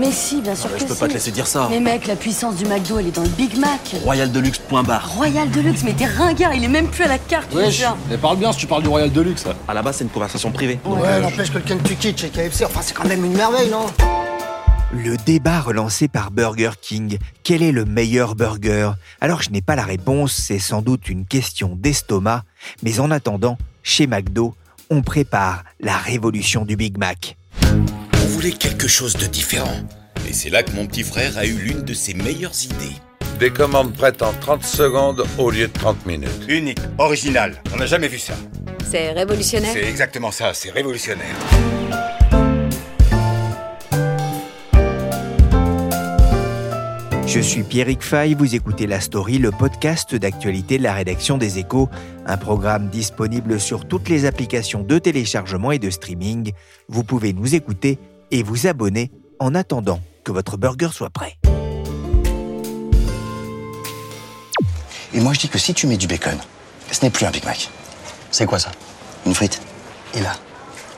Mais si, bien sûr Ouais, que je peux si. pas te laisser dire ça. Mais mec, la puissance du McDo, elle est dans le Big Mac. Royal Deluxe, point barre. Royal Deluxe, mais t'es ringard, il est même plus à la carte, Wesh, déjà. mais parle bien si tu parles du Royal Deluxe. À la base, c'est une conversation privée. Ouais, n'empêche que le Kentucky chez KFC, enfin c'est quand même une merveille, non? Le débat relancé par Burger King, quel est le meilleur burger? Alors je n'ai pas la réponse, c'est sans doute une question d'estomac, mais en attendant, chez McDo, on prépare la révolution du Big Mac. On voulait quelque chose de différent. Et c'est là que mon petit frère a eu l'une de ses meilleures idées. Des commandes prêtes en 30 secondes au lieu de 30 minutes. Unique, original. On n'a jamais vu ça. C'est révolutionnaire. C'est exactement ça, c'est révolutionnaire. Je suis Pierrick Fay, vous écoutez La Story, le podcast d'actualité de la rédaction des Échos, un programme disponible sur toutes les applications de téléchargement et de streaming. Vous pouvez nous écouter et vous abonner en attendant que votre burger soit prêt. Et moi je dis que si tu mets du bacon, ce n'est plus un Big Mac. C'est quoi ça? Une frite. Et là?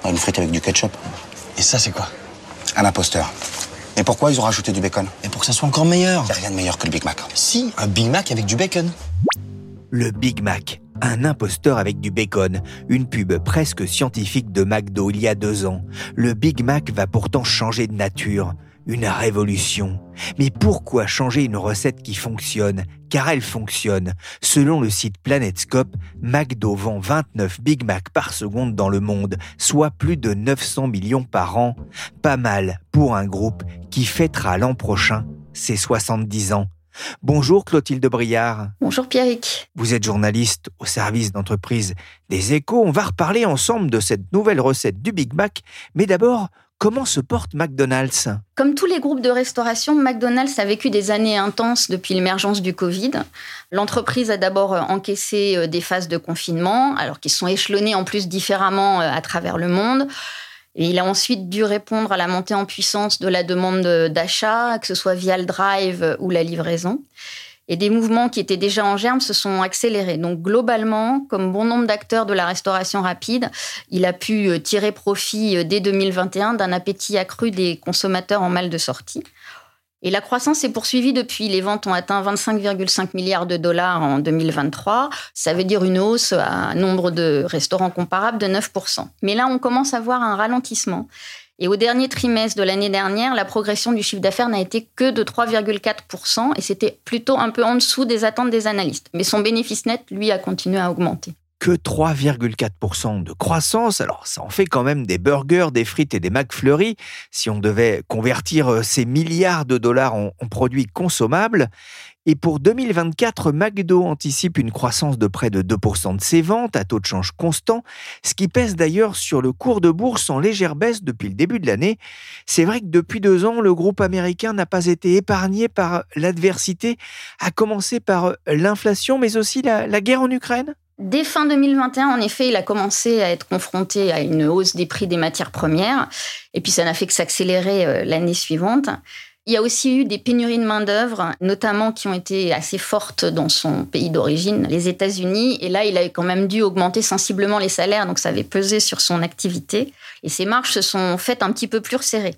Une frite avec du ketchup. Et ça c'est quoi? Un imposteur. Et pourquoi ils ont rajouté du bacon? Et pour que ça soit encore meilleur. Il a rien de meilleur que le Big Mac. Si, un Big Mac avec du bacon. Le Big Mac, un imposteur avec du bacon, une pub presque scientifique de McDo il y a deux ans. Le Big Mac va pourtant changer de nature. Une révolution. Mais pourquoi changer une recette qui fonctionne? Car elle fonctionne. Selon le site PlanetScope, McDo vend 29 Big Mac par seconde dans le monde, soit plus de 900 millions par an. Pas mal pour un groupe qui fêtera l'an prochain ses 70 ans. Bonjour Clotilde Briard. Bonjour Pierrick. Vous êtes journaliste au service d'entreprise des échos. On va reparler ensemble de cette nouvelle recette du Big Mac. Mais d'abord, comment se porte McDonald's? Comme tous les groupes de restauration, McDonald's a vécu des années intenses depuis l'émergence du Covid. L'entreprise a d'abord encaissé euh, des phases de confinement, alors qu'ils sont échelonnés en plus différemment euh, à travers le monde. Et il a ensuite dû répondre à la montée en puissance de la demande d'achat, que ce soit via le drive ou la livraison. Et des mouvements qui étaient déjà en germe se sont accélérés. Donc globalement, comme bon nombre d'acteurs de la restauration rapide, il a pu euh, tirer profit dès 2021 d'un appétit accru des consommateurs en mal de sortie. Et la croissance s'est poursuivie depuis. Les ventes ont atteint 25,5 milliards de dollars en 2023. Ça veut dire une hausse à nombre de restaurants comparables de 9%. Mais là, on commence à voir un ralentissement. Et au dernier trimestre de l'année dernière, la progression du chiffre d'affaires n'a été que de 3,4%, et c'était plutôt un peu en dessous des attentes des analystes. Mais son bénéfice net, lui, a continué à augmenter que 3,4% de croissance. Alors, ça en fait quand même des burgers, des frites et des McFlurry. Si on devait convertir euh, ces milliards de dollars en, produits consommables. Et pour 2024, McDo anticipe une croissance de près de 2% de ses ventes à taux de change constant, ce qui pèse d'ailleurs sur le cours de bourse en légère baisse depuis le début de l'année. C'est vrai que depuis deux ans, le groupe américain n'a pas été épargné par l'adversité, à commencer par l'inflation, mais aussi la guerre en Ukraine. Dès fin 2021, en effet, il a commencé à être confronté à une hausse des prix des matières premières, et puis ça n'a fait que s'accélérer l'année suivante. Il y a aussi eu des pénuries de main-d'œuvre, notamment qui ont été assez fortes dans son pays d'origine, les États-Unis. Et là, il a quand même dû augmenter sensiblement les salaires, donc ça avait pesé sur son activité. Et ses marges se sont faites un petit peu plus resserrées.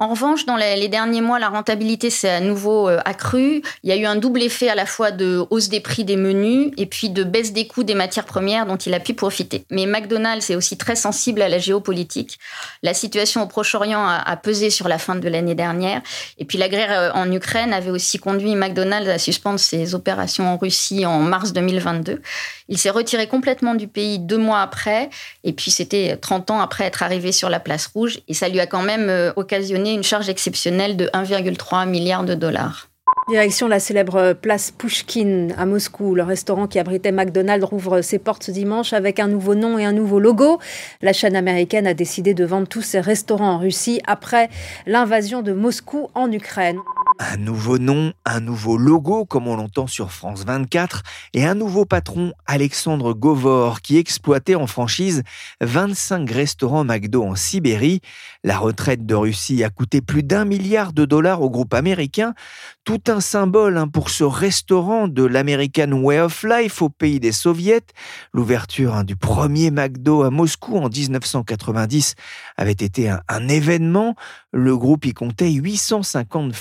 En revanche, dans les derniers mois, la rentabilité s'est à nouveau euh, accrue. Il y a eu un double effet à la fois de hausse des prix des menus et puis de baisse des coûts des matières premières dont il a pu profiter. Mais McDonald's est aussi très sensible à la géopolitique. La situation au Proche-Orient a, pesé sur la fin de l'année dernière. Et puis la guerre en Ukraine avait aussi conduit McDonald's à suspendre ses opérations en Russie en mars 2022. Il s'est retiré complètement du pays deux mois après. Et puis c'était 30 ans après être arrivé sur la place rouge. Et ça lui a quand même occasionné une charge exceptionnelle de 1,3 milliard de dollars. Direction la célèbre place Pushkin à Moscou. Le restaurant qui abritait McDonald's rouvre ses portes dimanche avec un nouveau nom et un nouveau logo. La chaîne américaine a décidé de vendre tous ses restaurants en Russie après l'invasion de Moscou en Ukraine. Un nouveau nom, un nouveau logo, comme on l'entend sur France 24, et un nouveau patron, Alexandre Govor, qui exploitait en franchise 25 restaurants McDo en Sibérie. La retraite de Russie a coûté plus d'un milliard de dollars au groupe américain. Tout un symbole hein, pour ce restaurant de l'American Way of Life au pays des soviets. L'ouverture hein, du premier McDo à Moscou en 1990 avait été un, événement. Le groupe y comptait 850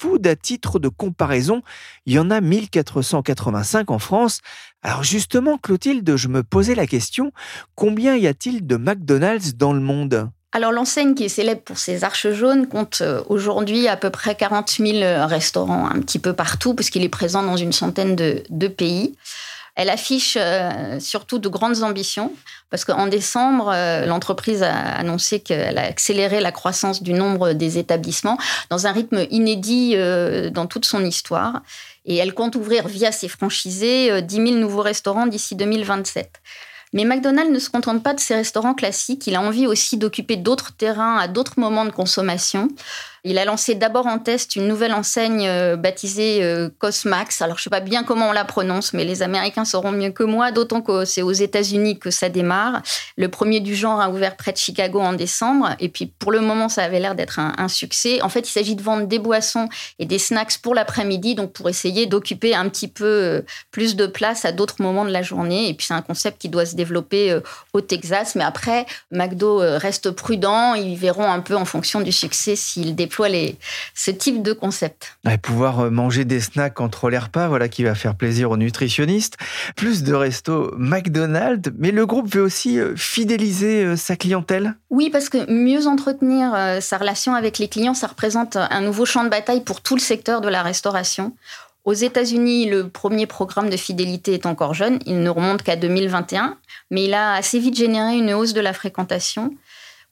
fast-food à titre de comparaison. Il y en a 1485 en France. Alors justement, Clotilde, je me posais la question, combien y a-t-il de McDonald's dans le monde? Alors l'enseigne qui est célèbre pour ses arches jaunes compte euh, aujourd'hui à peu près 40 000 restaurants un petit peu partout puisqu'il est présent dans une centaine de, pays. Elle affiche euh, surtout de grandes ambitions parce qu'en décembre, euh, l'entreprise a annoncé qu'elle a accéléré la croissance du nombre des établissements dans un rythme inédit dans toute son histoire. Et elle compte ouvrir via ses franchisés 10 000 nouveaux restaurants d'ici 2027. Mais McDonald's ne se contente pas de ses restaurants classiques, il a envie aussi d'occuper d'autres terrains à d'autres moments de consommation. Il a lancé d'abord en test une nouvelle enseigne euh, baptisée euh, Cosmax. Alors, je ne sais pas bien comment on la prononce, mais les Américains sauront mieux que moi, d'autant que c'est aux États-Unis que ça démarre. Le premier du genre a ouvert près de Chicago en décembre. Et puis, pour le moment, ça avait l'air d'être un, succès. En fait, il s'agit de vendre des boissons et des snacks pour l'après-midi, donc pour essayer d'occuper un petit peu euh, plus de place à d'autres moments de la journée. Et puis, c'est un concept qui doit se développer au Texas. Mais après, McDo reste prudent. Ils verront un peu en fonction du succès s'il déploie les, ce type de concept. Et pouvoir euh, manger des snacks entre les repas, voilà qui va faire plaisir aux nutritionnistes. Plus de restos McDonald's, mais le groupe veut aussi euh, fidéliser euh, sa clientèle Oui, parce que mieux entretenir sa relation avec les clients, ça représente un nouveau champ de bataille pour tout le secteur de la restauration. Aux États-Unis, le premier programme de fidélité est encore jeune, il ne remonte qu'à 2021, mais il a assez vite généré une hausse de la fréquentation.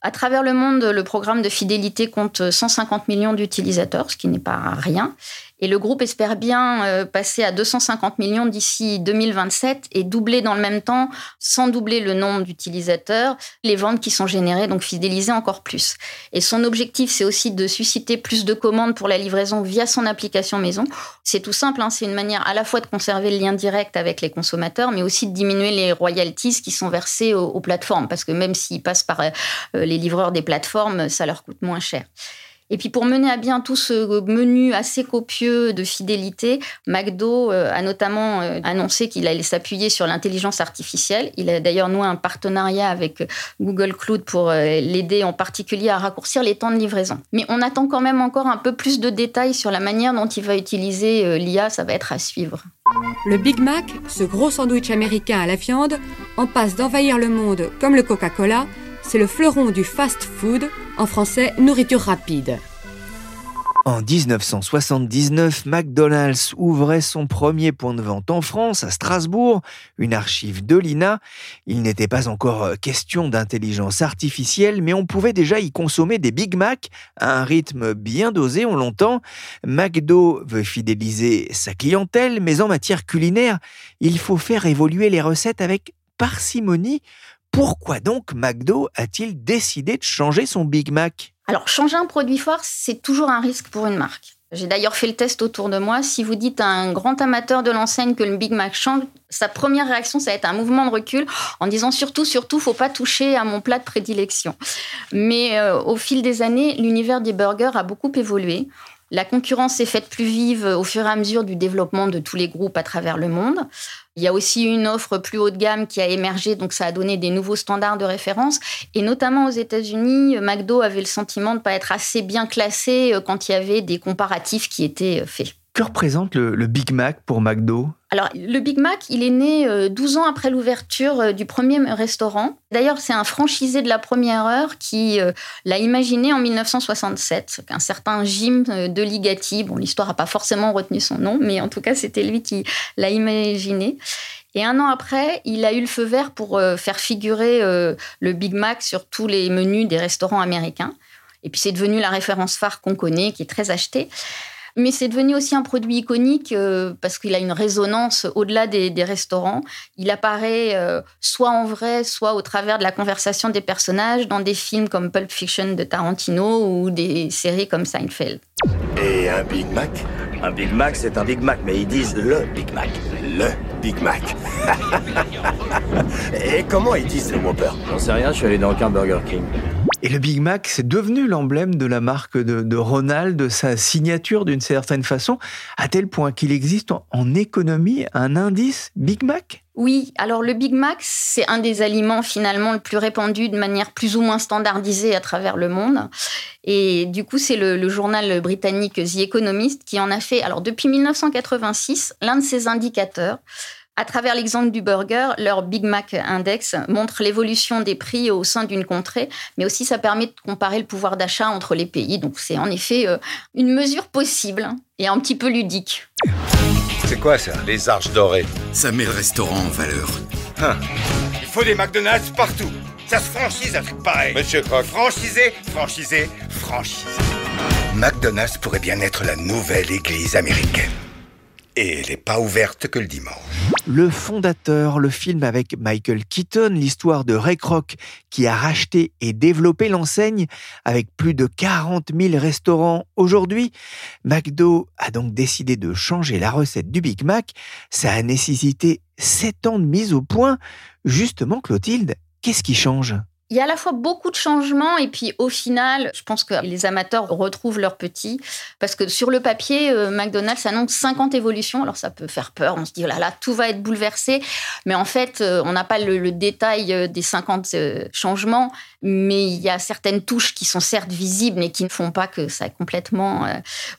À travers le monde, le programme de fidélité compte 150 millions d'utilisateurs, ce qui n'est pas rien. Et le groupe espère bien euh, passer à 250 millions d'ici 2027 et doubler dans le même temps, sans doubler le nombre d'utilisateurs, les ventes qui sont générées, donc fidéliser encore plus. Et son objectif, c'est aussi de susciter plus de commandes pour la livraison via son application maison. C'est tout simple, hein, c'est une manière à la fois de conserver le lien direct avec les consommateurs, mais aussi de diminuer les royalties qui sont versées aux, aux plateformes, parce que même s'ils passent par euh, les livreurs des plateformes, ça leur coûte moins cher. Et puis pour mener à bien tout ce menu assez copieux de fidélité, McDo euh, a notamment euh, annoncé qu'il allait s'appuyer sur l'intelligence artificielle. Il a d'ailleurs noué un partenariat avec Google Cloud pour euh, l'aider en particulier à raccourcir les temps de livraison. Mais on attend quand même encore un peu plus de détails sur la manière dont il va utiliser l'IA, ça va être à suivre. Le Big Mac, ce gros sandwich américain à la viande, en passe d'envahir le monde comme le Coca-Cola c'est le fleuron du fast-food, en français nourriture rapide. En 1979, McDonald's ouvrait son premier point de vente en France, à Strasbourg, une archive de l'INA. Il n'était pas encore euh, question d'intelligence artificielle, mais on pouvait déjà y consommer des Big Mac à un rythme bien dosé, on l'entend. McDo veut fidéliser sa clientèle, mais en matière culinaire, il faut faire évoluer les recettes avec parcimonie pourquoi donc McDo a-t-il décidé de changer son Big Mac? Alors, changer un produit fort, c'est toujours un risque pour une marque. J'ai d'ailleurs fait le test autour de moi. Si vous dites à un grand amateur de l'enseigne que le Big Mac change, sa première réaction, ça va être un mouvement de recul en disant surtout, surtout, faut pas toucher à mon plat de prédilection. Mais euh, au fil des années, l'univers des burgers a beaucoup évolué. La concurrence s'est faite plus vive au fur et à mesure du développement de tous les groupes à travers le monde. Il y a aussi une offre plus haut de gamme qui a émergé, donc ça a donné des nouveaux standards de référence. Et notamment aux États-Unis, McDo avait le sentiment de ne pas être assez bien classé euh, quand il y avait des comparatifs qui étaient euh, faits. Que représente le, Big Mac pour McDo? Alors, le Big Mac, il est né 12 euh, ans après l'ouverture euh, du premier restaurant. D'ailleurs, c'est un franchisé de la première heure qui euh, l'a imaginé en 1967. Un certain Jim de Ligati. Bon, l'histoire n'a pas forcément retenu son nom, mais en tout cas, c'était lui qui l'a imaginé. Et un an après, il a eu le feu vert pour faire figurer le Big Mac sur tous les menus des restaurants américains. Et puis, c'est devenu la référence phare qu'on connaît, qui est très achetée. Mais c'est devenu aussi un produit iconique euh, parce qu'il a une résonance au-delà des, restaurants. Il apparaît euh, soit en vrai, soit au travers de la conversation des personnages dans des films comme Pulp Fiction de Tarantino ou des séries comme Seinfeld. Et un Big Mac? Un Big Mac, c'est un Big Mac, mais ils disent le Big Mac. Le Big Mac. Et comment ils disent le Whopper J'en sais rien, je suis allé dans aucun Burger King. Et le Big Mac, c'est devenu l'emblème de la marque de, Ronald, de sa signature d'une certaine façon, à tel point qu'il existe en, économie un indice Big Mac? Oui, alors le Big Mac, c'est un des aliments finalement le plus répandu de manière plus ou moins standardisée à travers le monde. Et du coup, c'est le, journal britannique The Economist qui en a fait, alors depuis 1986, l'un de ses indicateurs. À travers l'exemple du burger, leur Big Mac Index montre l'évolution des prix au sein d'une contrée, mais aussi ça permet de comparer le pouvoir d'achat entre les pays. Donc c'est en effet euh, une mesure possible et un petit peu ludique. C'est quoi ça? Les arches dorées Ça met le restaurant en valeur. Hein. Il faut des McDonald's partout. Ça se franchise un truc pareil. Monsieur Croc. Franchisé, franchisé, franchisé. McDonald's pourrait bien être la nouvelle église américaine. Et elle n'est pas ouverte que le dimanche. Le fondateur, le film avec Michael Keaton, l'histoire de Ray Kroc qui a racheté et développé l'enseigne avec plus de 40 000 restaurants aujourd'hui. McDo a donc décidé de changer la recette du Big Mac. Ça a nécessité 7 ans de mise au point. Justement, Clotilde, qu'est-ce qui change? Il y a à la fois beaucoup de changements et puis au final, je pense que les amateurs retrouvent leur petit parce que sur le papier, euh, McDonald's annonce 50 évolutions. Alors ça peut faire peur, on se dit oh là là, tout va être bouleversé, mais en fait, euh, on n'a pas le, détail euh, des 50 changements, mais il y a certaines touches qui sont certes visibles mais qui ne font pas que ça a complètement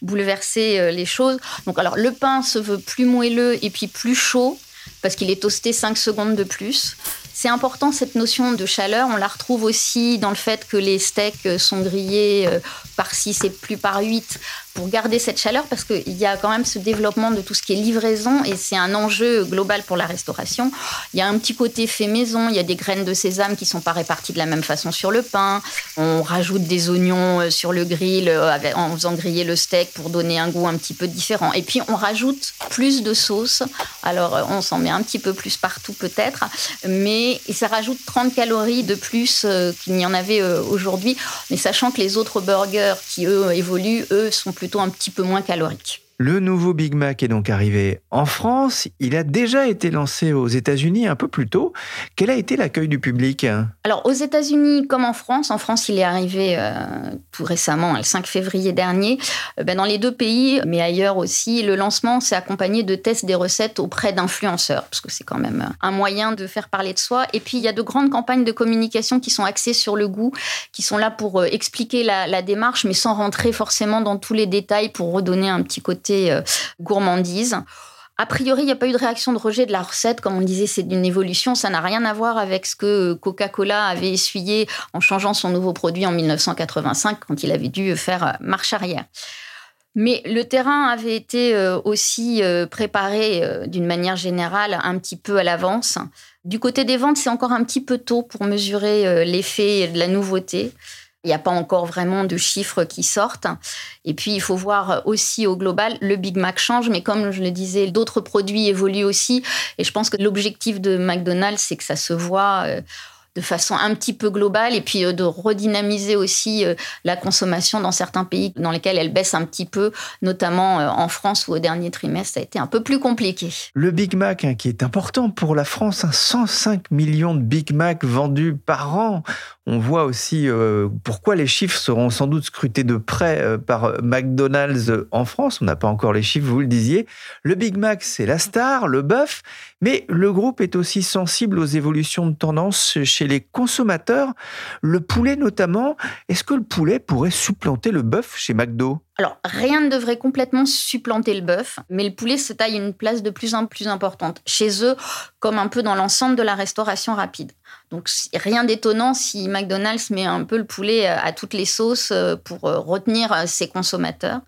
bouleversé les choses. Donc alors le pain se veut plus moelleux et puis plus chaud parce qu'il est toasté 5 secondes de plus. C'est important cette notion de chaleur. On la retrouve aussi dans le fait que les steaks sont grillés euh, par 6 et plus par 8 pour garder cette chaleur parce qu'il y a quand même ce développement de tout ce qui est livraison et c'est un enjeu global pour la restauration. Il y a un petit côté fait maison, il y a des graines de sésame qui sont pas réparties de la même façon sur le pain. On rajoute des oignons euh, sur le grill euh, en faisant griller le steak pour donner un goût un petit peu différent. Et puis on rajoute plus de sauce. Alors euh, on s'en met un petit peu plus partout peut-être, mais ça rajoute 30 calories de plus qu'il n'y en avait aujourd'hui. Mais sachant que les autres burgers qui eux évoluent, eux sont plus un petit peu moins calorique. Le nouveau Big Mac est donc arrivé en France. Il a déjà été lancé aux États-Unis un peu plus tôt. Quel a été l'accueil du public? Alors, aux États-Unis comme en France, en France, il est arrivé euh, tout récemment, le 5 février dernier. Euh, ben, dans les deux pays, mais ailleurs aussi, le lancement s'est accompagné de tests des recettes auprès d'influenceurs, parce que c'est quand même un moyen de faire parler de soi. Et puis, il y a de grandes campagnes de communication qui sont axées sur le goût, qui sont là pour euh, expliquer la démarche, mais sans rentrer forcément dans tous les détails pour redonner un petit côté euh, gourmandise. A priori, il n'y a pas eu de réaction de rejet de la recette. Comme on disait, c'est une évolution. Ça n'a rien à voir avec ce que Coca-Cola avait essuyé en changeant son nouveau produit en 1985, quand il avait dû faire euh, marche arrière. Mais le terrain avait été euh, aussi préparé d'une manière générale un petit peu à l'avance. Du côté des ventes, c'est encore un petit peu tôt pour mesurer l'effet de la nouveauté. Il n'y a pas encore vraiment de chiffres qui sortent. Et puis, il faut voir aussi au global, le Big Mac change, mais comme je le disais, d'autres produits évoluent aussi. Et je pense que l'objectif de McDonald's, c'est que ça se voit euh, de façon un petit peu globale et puis euh, de redynamiser aussi euh, la consommation dans certains pays dans lesquels elle baisse un petit peu, notamment en France où au dernier trimestre ça a été un peu plus compliqué. Le Big Mac hein, qui est important pour la France, 105 hein, millions de Big Mac vendus par an. On voit aussi euh, pourquoi les chiffres seront sans doute scrutés de près euh, par McDonald's en France. On n'a pas encore les chiffres, vous le disiez. Le Big Mac, c'est la star, le bœuf, mais le groupe est aussi sensible aux évolutions de tendance chez les consommateurs. Le poulet notamment, est-ce que le poulet pourrait supplanter le bœuf chez McDo? Alors, rien ne devrait complètement supplanter le bœuf, mais le poulet se taille une place de plus en plus importante chez eux, comme un peu dans l'ensemble de la restauration rapide. Donc, rien d'étonnant si McDonald's met un peu le poulet à toutes les sauces euh, pour euh, retenir euh, ses consommateurs.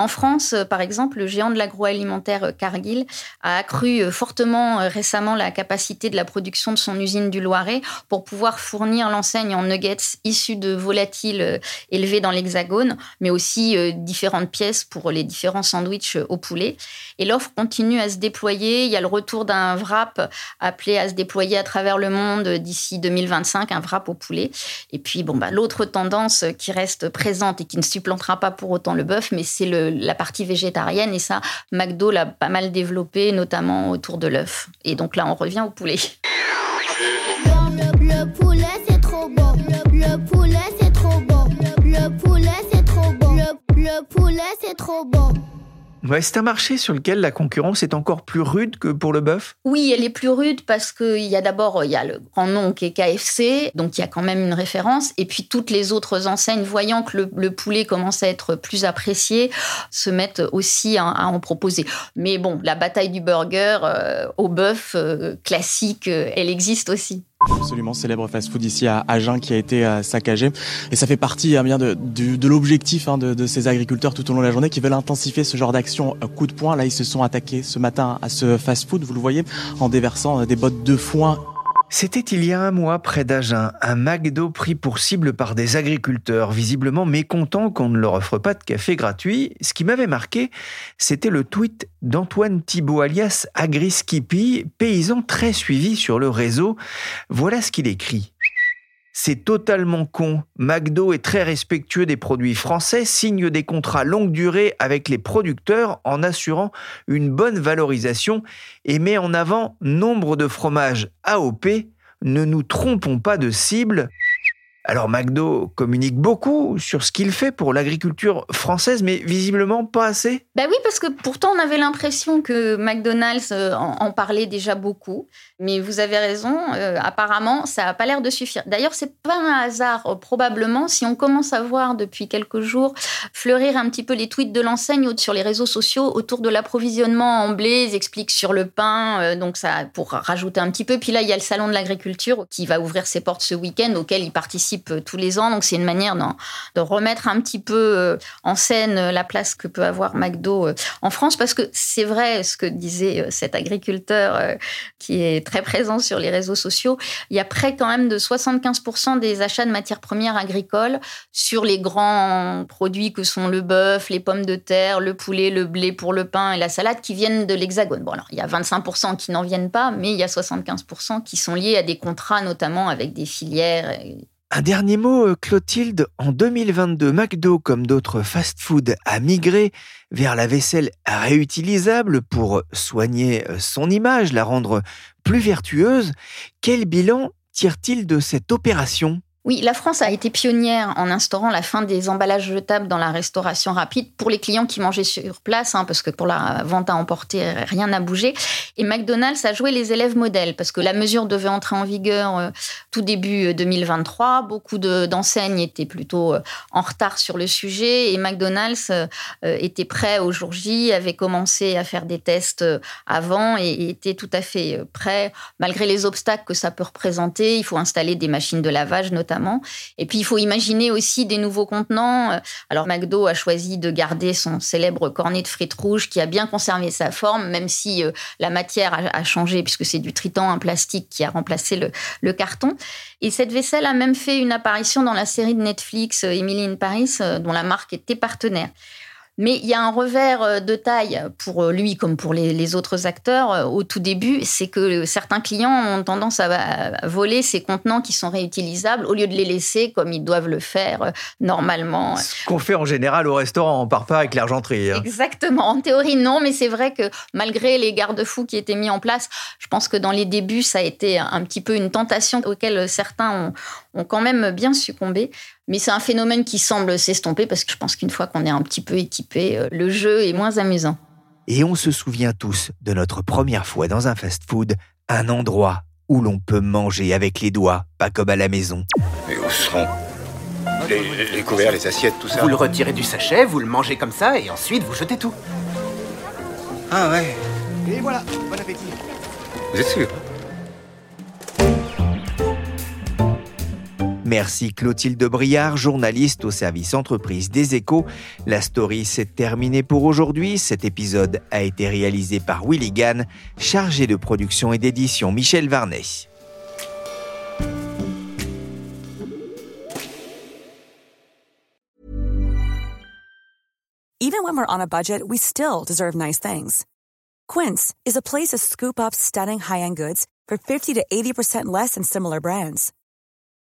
En France, euh, par exemple, le géant de l'agroalimentaire euh, Cargill a accru euh, fortement récemment la capacité de la production de son usine du Loiret pour pouvoir fournir l'enseigne en nuggets issus de volatiles élevés dans l'Hexagone, mais aussi différentes pièces pour les différents sandwichs au poulet. Et l'offre continue à se déployer. Il y a le retour d'un wrap appelé à se déployer à travers le monde d'ici 2025, un wrap au poulet. Et puis, bon, bah, l'autre tendance qui reste présente et qui ne supplantera pas pour autant le bœuf, mais c'est la partie végétarienne. Et ça, McDo l'a pas mal développé, notamment autour de l'œuf. Et donc là, on revient au poulet. Ouais, c'est un marché sur lequel la concurrence est encore plus rude que pour le bœuf? Oui, elle est plus rude parce qu'il y a d'abord il y a le grand nom qui est KFC, donc il y a quand même une référence. Et puis toutes les autres enseignes, voyant que le, poulet commence à être plus apprécié, se mettent aussi à, en proposer. Mais bon, la bataille du burger euh, au bœuf euh, classique, euh, elle existe aussi. Absolument célèbre fast-food ici à Agen qui a été euh, saccagé. Et ça fait partie hein, bien de, l'objectif hein, de, de, ces agriculteurs tout au long de la journée qui veulent intensifier ce genre d'action euh, coup de poing. Là, ils se sont attaqués ce matin à ce fast-food, vous le voyez, en déversant euh, des bottes de foin c'était il y a un mois près d'Agen, un McDo pris pour cible par des agriculteurs, visiblement mécontents qu'on ne leur offre pas de café gratuit. Ce qui m'avait marqué, c'était le tweet d'Antoine Thibault alias Agriskippy, paysan très suivi sur le réseau. Voilà ce qu'il écrit. C'est totalement con. McDo est très respectueux des produits français, signe des contrats longue durée avec les producteurs en assurant une bonne valorisation et met en avant nombre de fromages AOP. Ne nous trompons pas de cible. Alors McDo communique beaucoup sur ce qu'il fait pour l'agriculture française, mais visiblement pas assez. Ben oui, parce que pourtant on avait l'impression que McDonald's euh, en, parlait déjà beaucoup. Mais vous avez raison, euh, apparemment ça n'a pas l'air de suffire. D'ailleurs, c'est pas un hasard, euh, probablement, si on commence à voir depuis quelques jours fleurir un petit peu les tweets de l'enseigne sur les réseaux sociaux autour de l'approvisionnement en blé, ils expliquent sur le pain, donc ça pour rajouter un petit peu. Puis là, il y a le salon de l'agriculture qui va ouvrir ses portes ce week-end, auquel il euh, tous les ans. Donc c'est une manière de remettre un petit peu euh, en scène euh, la place que peut avoir McDo en France, parce que c'est vrai ce que disait cet agriculteur qui est très présent sur les réseaux sociaux. Il y a près quand même de 75% des achats de matières premières agricoles sur les grands produits que sont le bœuf, les pommes de terre, le poulet, le blé pour le pain et la salade qui viennent de l'Hexagone. Bon alors il y a 25% qui n'en viennent pas, mais il y a 75% qui sont liés à des contrats notamment avec des filières un dernier mot, euh, Clotilde. En 2022, McDo, comme d'autres fast-food, a migré vers la vaisselle réutilisable pour soigner euh, son image, la rendre plus vertueuse. Quel bilan tire-t-il de cette opération? Oui, la France a été pionnière en instaurant la fin des emballages jetables dans la restauration rapide pour les clients qui mangeaient sur place, hein, parce que pour la vente à emporter, rien n'a bougé. Et McDonald's a joué les élèves modèles, parce que la mesure devait entrer en vigueur euh, tout début 2023. Euh, Beaucoup d'enseignes étaient plutôt euh, en retard sur le sujet, et McDonald's était prêt au jour J, avait commencé à faire des tests avant et était tout à fait prêt, malgré les obstacles que ça peut représenter. Il faut installer des machines de lavage, notamment et puis, il faut imaginer aussi des nouveaux contenants. Euh, alors, McDo a choisi de garder son célèbre cornet de frites rouges qui a bien conservé sa forme, même si euh, la matière a, changé, puisque c'est du tritan, un plastique qui a remplacé le, le, carton. Et cette vaisselle a même fait une apparition dans la série de Netflix euh, Emily in Paris, dont la marque était partenaire. Mais il y a un revers euh, de taille pour euh, lui comme pour les, autres acteurs euh, au tout début, c'est que certains clients ont tendance à voler ces contenants qui sont réutilisables au lieu de les laisser comme ils doivent le faire normalement. Ce qu'on fait en général au restaurant, on part pas avec l'argenterie. Hein. Exactement. En théorie, non, mais c'est vrai que malgré les garde-fous qui étaient mis en place, je pense que dans les débuts, ça a été un petit peu une tentation auquel certains ont, ont quand même bien succombé. Mais c'est un phénomène qui semble s'estomper parce que je pense qu'une fois qu'on est un petit peu équipé, euh, le jeu est moins amusant. Et on se souvient tous de notre première fois dans un fast-food, un endroit où l'on peut manger avec les doigts, pas comme à la maison. Et où seront les, les, couverts, les assiettes, tout ça? Vous le retirez du sachet, vous le mangez comme ça, et ensuite vous jetez tout. Ah ouais. Et voilà, bon appétit. Vous êtes sûr? Merci Clotilde Briard, journaliste au service entreprise des échos. La story s'est terminée pour aujourd'hui. Cet épisode a été réalisé par Willy Gann, chargé de production et d'édition Michel Varnet. Even when we're on a budget, we still deserve nice things. Quince is a place to scoop up stunning high-end goods for 50 to 80% less than similar brands.